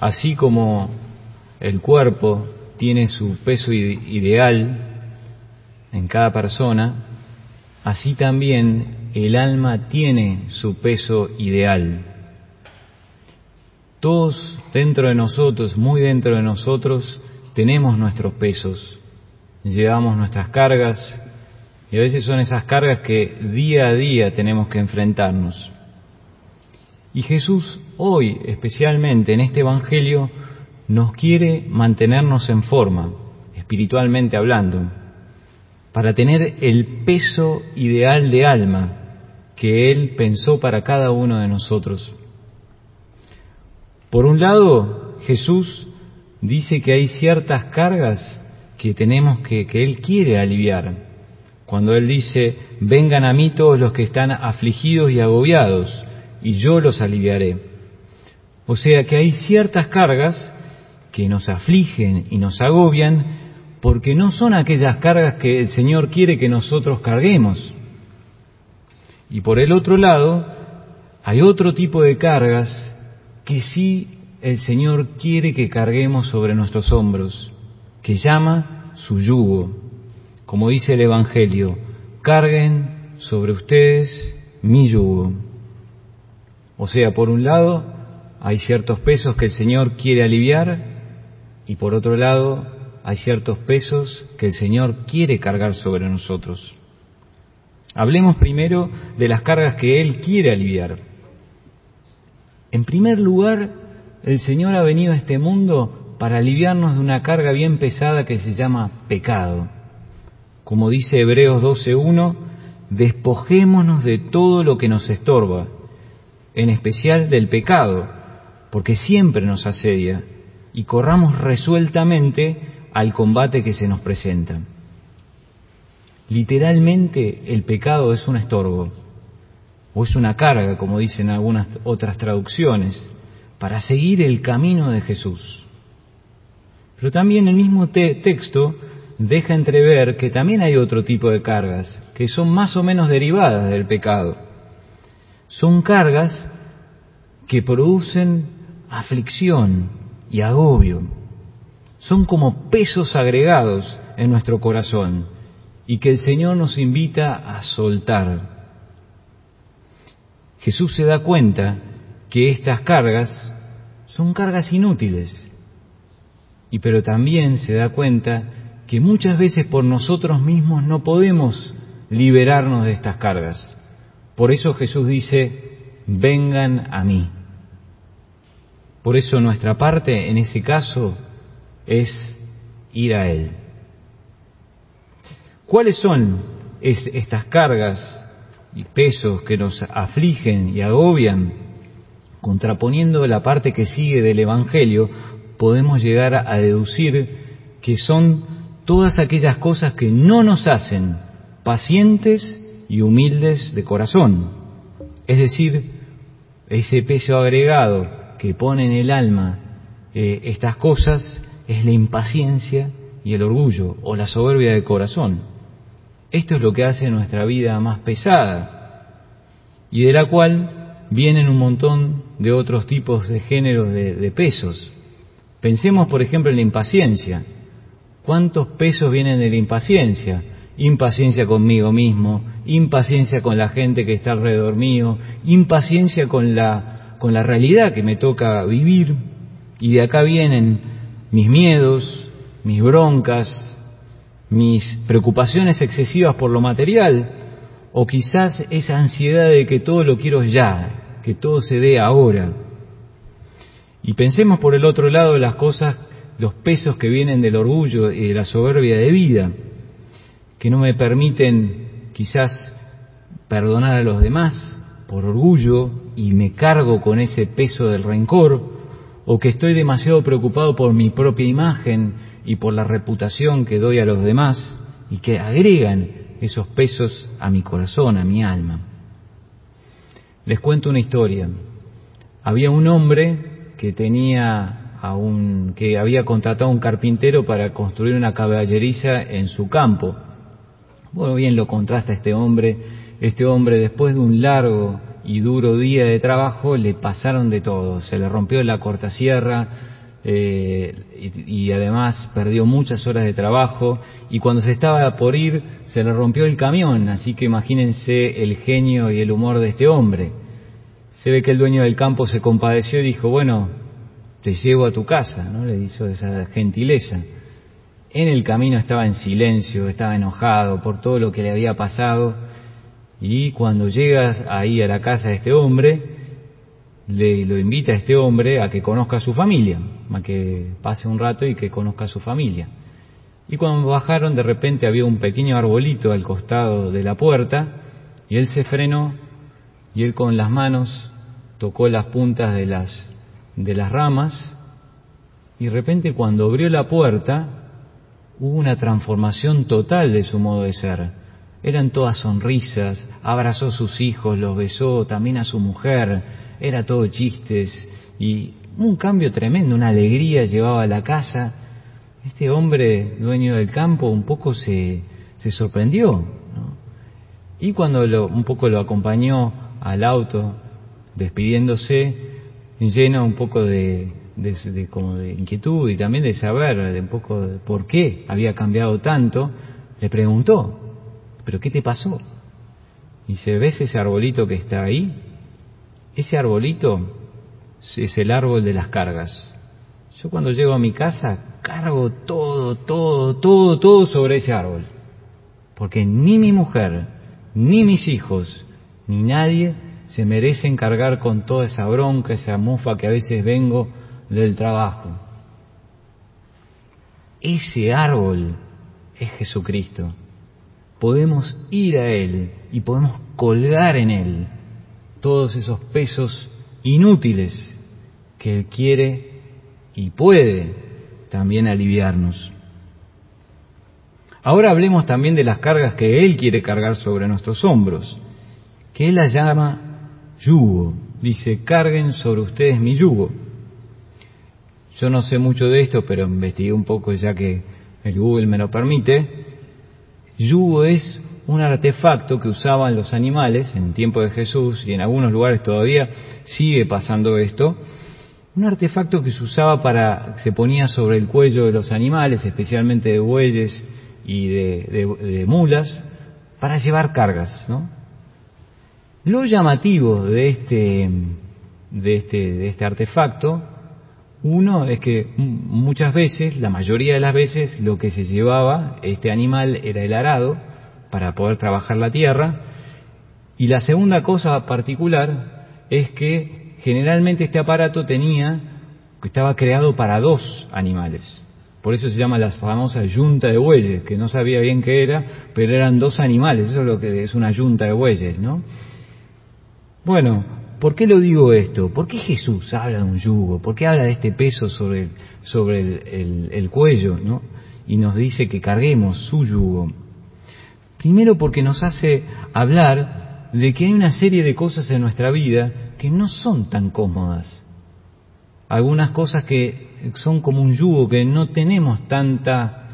así como el cuerpo tiene su peso ideal en cada persona, así también el alma tiene su peso ideal. Todos dentro de nosotros, muy dentro de nosotros, tenemos nuestros pesos, llevamos nuestras cargas y a veces son esas cargas que día a día tenemos que enfrentarnos. Y Jesús hoy, especialmente en este Evangelio, nos quiere mantenernos en forma, espiritualmente hablando, para tener el peso ideal de alma que Él pensó para cada uno de nosotros. Por un lado, Jesús dice que hay ciertas cargas que tenemos que, que Él quiere aliviar. Cuando Él dice, vengan a mí todos los que están afligidos y agobiados, y yo los aliviaré. O sea que hay ciertas cargas que nos afligen y nos agobian porque no son aquellas cargas que el Señor quiere que nosotros carguemos. Y por el otro lado, hay otro tipo de cargas que sí el Señor quiere que carguemos sobre nuestros hombros, que llama su yugo. Como dice el Evangelio, carguen sobre ustedes mi yugo. O sea, por un lado, hay ciertos pesos que el Señor quiere aliviar y por otro lado, hay ciertos pesos que el Señor quiere cargar sobre nosotros. Hablemos primero de las cargas que Él quiere aliviar. En primer lugar, el Señor ha venido a este mundo para aliviarnos de una carga bien pesada que se llama pecado. Como dice Hebreos 12.1, despojémonos de todo lo que nos estorba, en especial del pecado, porque siempre nos asedia, y corramos resueltamente al combate que se nos presenta. Literalmente el pecado es un estorbo o es una carga, como dicen algunas otras traducciones, para seguir el camino de Jesús. Pero también el mismo texto deja entrever que también hay otro tipo de cargas, que son más o menos derivadas del pecado. Son cargas que producen aflicción y agobio. Son como pesos agregados en nuestro corazón y que el Señor nos invita a soltar Jesús se da cuenta que estas cargas son cargas inútiles. Y pero también se da cuenta que muchas veces por nosotros mismos no podemos liberarnos de estas cargas. Por eso Jesús dice, vengan a mí. Por eso nuestra parte en ese caso es ir a Él. ¿Cuáles son estas cargas y pesos que nos afligen y agobian, contraponiendo la parte que sigue del Evangelio, podemos llegar a deducir que son todas aquellas cosas que no nos hacen pacientes y humildes de corazón. Es decir, ese peso agregado que pone en el alma eh, estas cosas es la impaciencia y el orgullo o la soberbia de corazón. Esto es lo que hace nuestra vida más pesada y de la cual vienen un montón de otros tipos de géneros de, pesos. Pensemos, por ejemplo, en la impaciencia. ¿Cuántos pesos vienen de la impaciencia? Impaciencia conmigo mismo, impaciencia con la gente que está alrededor mío, impaciencia con la, con la realidad que me toca vivir. Y de acá vienen mis miedos, mis broncas, mis preocupaciones excesivas por lo material, o quizás esa ansiedad de que todo lo quiero ya, que todo se dé ahora. Y pensemos por el otro lado las cosas, los pesos que vienen del orgullo y de la soberbia de vida, que no me permiten quizás perdonar a los demás por orgullo y me cargo con ese peso del rencor, o que estoy demasiado preocupado por mi propia imagen y por la reputación que doy a los demás y que agregan esos pesos a mi corazón, a mi alma. Les cuento una historia. Había un hombre que tenía a un, que había contratado a un carpintero para construir una caballeriza en su campo. Bueno, bien lo contrasta este hombre. Este hombre, después de un largo y duro día de trabajo le pasaron de todo. Se le rompió la cortasierra eh, y, y, además perdió muchas horas de trabajo y cuando se estaba por ir se le rompió el camión. Así que imagínense el genio y el humor de este hombre. Se ve que el dueño del campo se compadeció y dijo, bueno, te llevo a tu casa, ¿no? Le hizo esa gentileza. En el camino estaba en silencio, estaba enojado por todo lo que le había pasado y cuando llegas ahí a la casa de este hombre, le lo invita a este hombre a que conozca a su familia, a que pase un rato y que conozca a su familia. Y cuando bajaron, de repente había un pequeño arbolito al costado de la puerta y él se frenó y él con las manos tocó las puntas de las, de las ramas y de repente cuando abrió la puerta hubo una transformación total de su modo de ser eran todas sonrisas, abrazó a sus hijos, los besó, también a su mujer, era todo chistes y un cambio tremendo, una alegría llevaba a la casa. Este hombre, dueño del campo, un poco se, se sorprendió. ¿no? Y cuando lo, un poco lo acompañó al auto, despidiéndose, lleno un poco de, de, como de inquietud y también de saber de un poco de por qué había cambiado tanto, le preguntó, ¿pero qué te pasó? Y se ves ese arbolito que está ahí, ese arbolito es el árbol de las cargas. Yo cuando llego a mi casa cargo todo, todo, todo, todo sobre ese árbol. Porque ni mi mujer, ni mis hijos, ni nadie se merecen cargar con toda esa bronca, esa mufa que a veces vengo del trabajo. Ese árbol es Jesucristo podemos ir a Él y podemos colgar en Él todos esos pesos inútiles que Él quiere y puede también aliviarnos. Ahora hablemos también de las cargas que Él quiere cargar sobre nuestros hombros, que Él las llama yugo. Dice, carguen sobre ustedes mi yugo. Yo no sé mucho de esto, pero investigué un poco ya que el Google me lo permite Yugo es un artefacto que usaban los animales en tiempo de Jesús y en algunos lugares todavía sigue pasando esto. Un artefacto que se usaba para, se ponía sobre el cuello de los animales, especialmente de bueyes y de, de, de mulas, para llevar cargas. ¿no? Lo llamativo de este, de este, de este artefacto uno es que muchas veces, la mayoría de las veces, lo que se llevaba este animal era el arado para poder trabajar la tierra. Y la segunda cosa particular es que generalmente este aparato tenía, estaba creado para dos animales. Por eso se llama la famosa yunta de bueyes, que no sabía bien qué era, pero eran dos animales, eso es lo que es una yunta de bueyes, ¿no? Bueno, ¿Por qué lo digo esto? ¿Por qué Jesús habla de un yugo? ¿Por qué habla de este peso sobre, el, el, el cuello? Y nos dice que carguemos su yugo. Primero porque nos hace hablar de que hay una serie de cosas en nuestra vida que no son tan cómodas. Algunas cosas que son como un yugo, que no tenemos tanta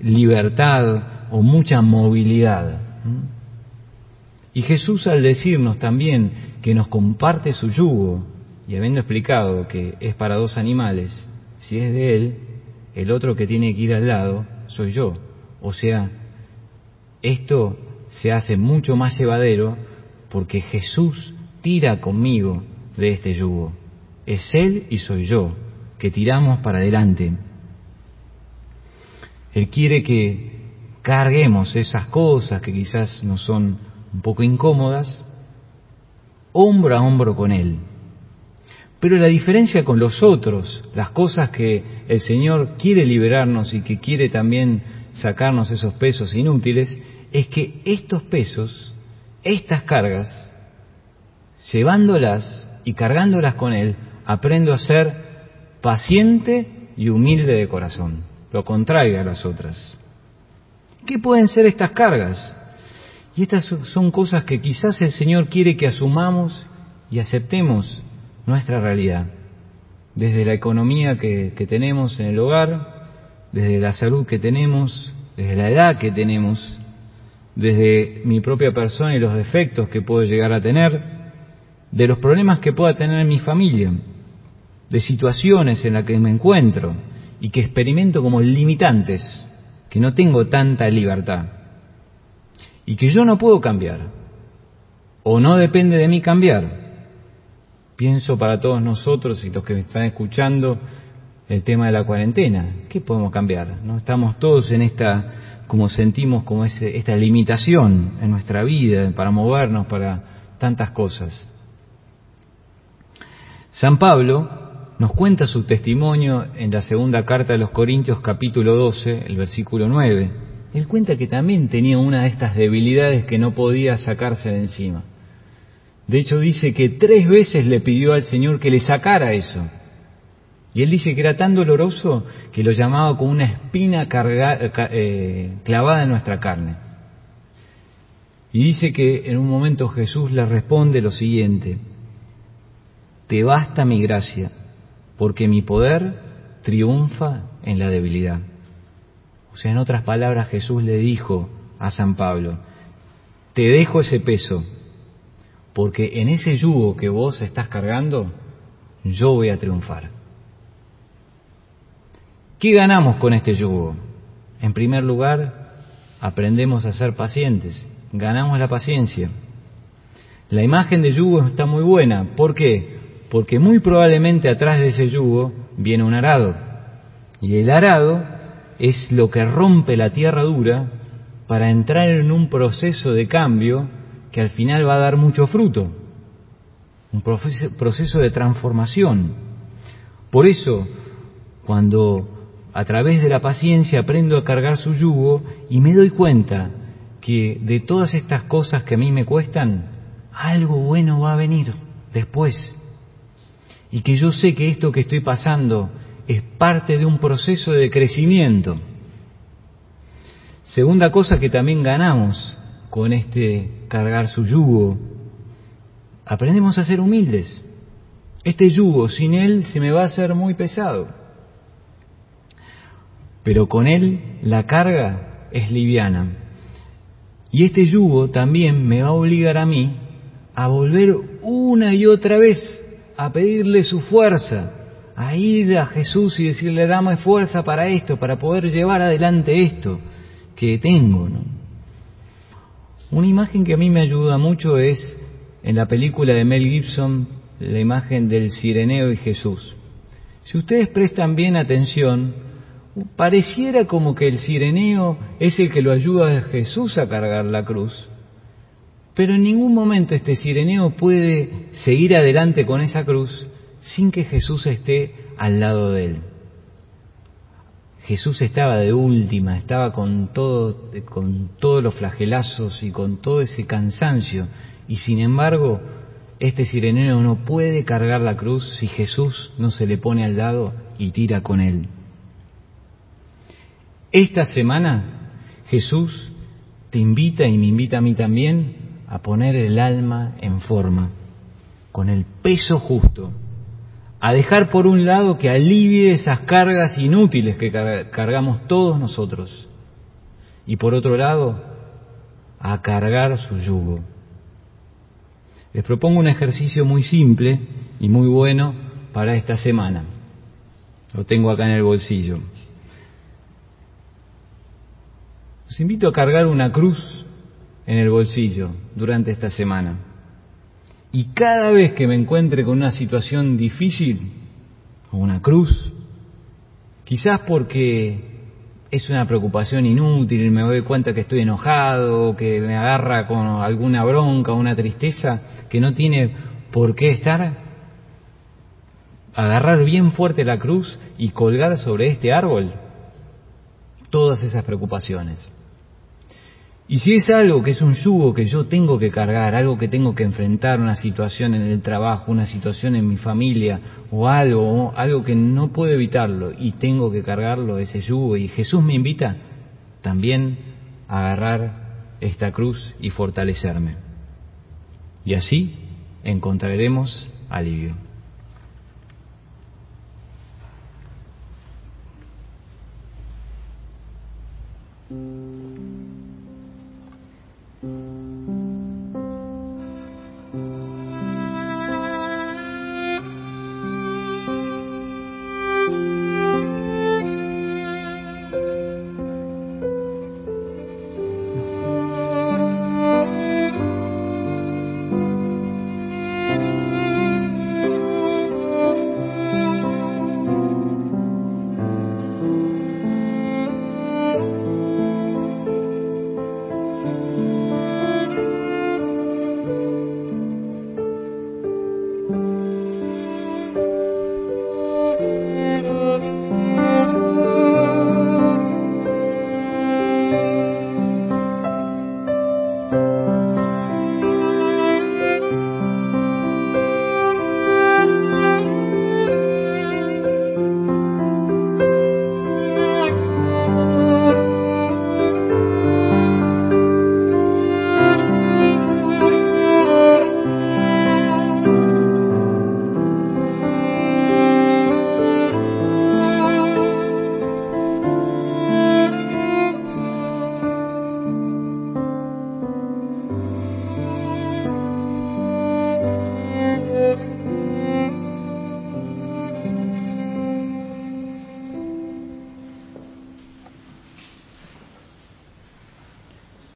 libertad o mucha movilidad. Y Jesús al decirnos también que nos comparte su yugo, y habiendo explicado que es para dos animales, si es de Él, el otro que tiene que ir al lado soy yo. O sea, esto se hace mucho más llevadero porque Jesús tira conmigo de este yugo. Es Él y soy yo, que tiramos para adelante. Él quiere que carguemos esas cosas que quizás no son un poco incómodas, hombro a hombro con Él. Pero la diferencia con los otros, las cosas que el Señor quiere liberarnos y que quiere también sacarnos esos pesos inútiles, es que estos pesos, estas cargas, llevándolas y cargándolas con Él, aprendo a ser paciente y humilde de corazón, lo contrario a las otras. ¿Qué pueden ser estas cargas? Y estas son cosas que quizás el Señor quiere que asumamos y aceptemos nuestra realidad. Desde la economía que, que, tenemos en el hogar, desde la salud que tenemos, desde la edad que tenemos, desde mi propia persona y los defectos que puedo llegar a tener, de los problemas que pueda tener mi familia, de situaciones en las que me encuentro y que experimento como limitantes, que no tengo tanta libertad y que yo no puedo cambiar o no depende de mí cambiar. Pienso para todos nosotros y los que me están escuchando el tema de la cuarentena. ¿Qué podemos cambiar? ¿No? Estamos todos en esta, como sentimos, como ese, esta limitación en nuestra vida para movernos, para tantas cosas. San Pablo nos cuenta su testimonio en la segunda carta de los Corintios capítulo 12, el versículo 9. Él cuenta que también tenía una de estas debilidades que no podía sacarse de encima. De hecho dice que tres veces le pidió al Señor que le sacara eso. Y él dice que era tan doloroso que lo llamaba como una espina eh, clavada en nuestra carne. Y dice que en un momento Jesús le responde lo siguiente, te basta mi gracia, porque mi poder triunfa en la debilidad. Sea, en otras palabras, Jesús le dijo a San Pablo, te dejo ese peso, porque en ese yugo que vos estás cargando, yo voy a triunfar. ¿Qué ganamos con este yugo? En primer lugar, aprendemos a ser pacientes, ganamos la paciencia. La imagen de yugo está muy buena, ¿por qué? porque muy probablemente atrás de ese yugo viene un arado. Y el arado es lo que rompe la tierra dura para entrar en un proceso de cambio que al final va a dar mucho fruto, un proceso de transformación. Por eso, cuando a través de la paciencia aprendo a cargar su yugo y me doy cuenta que de todas estas cosas que a mí me cuestan, algo bueno va a venir después y que yo sé que esto que estoy pasando es parte de un proceso de crecimiento. Segunda cosa que también ganamos con este cargar su yugo, aprendemos a ser humildes. Este yugo sin él se me va a hacer muy pesado, pero con él la carga es liviana. Y este yugo también me va a obligar a mí a volver una y otra vez a pedirle su fuerza, a ir a Jesús y decirle, dame fuerza para esto, para poder llevar adelante esto que tengo. Una imagen que a mí me ayuda mucho es en la película de Mel Gibson, la imagen del Sireneo y Jesús. Si ustedes prestan bien atención, pareciera como que el Sireneo es el que lo ayuda a Jesús a cargar la cruz, pero en ningún momento este sireneo puede seguir adelante con esa cruz sin que Jesús esté al lado de él. Jesús estaba de última, estaba con todo, con todos los flagelazos y con todo ese cansancio, y sin embargo, este sireneo no puede cargar la cruz si Jesús no se le pone al lado y tira con él. Esta semana Jesús te invita y me invita a mí también a poner el alma en forma, con el peso justo, a dejar por un lado que alivie esas cargas inútiles que cargamos todos nosotros, y por otro lado, a cargar su yugo. Les propongo un ejercicio muy simple y muy bueno para esta semana. Lo tengo acá en el bolsillo. Os invito a cargar una cruz en el bolsillo durante esta semana. Y cada vez que me encuentre con una situación difícil, o una cruz, quizás porque es una preocupación inútil me doy cuenta que estoy enojado, que me agarra con alguna bronca, una tristeza que no tiene por qué estar, agarrar bien fuerte la cruz y colgar sobre este árbol todas esas preocupaciones. Y si es algo que es un yugo que yo tengo que cargar, algo que tengo que enfrentar, una situación en el trabajo, una situación en mi familia o algo, algo que no puedo evitarlo y tengo que cargarlo, ese yugo, y Jesús me invita también a agarrar esta cruz y fortalecerme. Y así encontraremos alivio.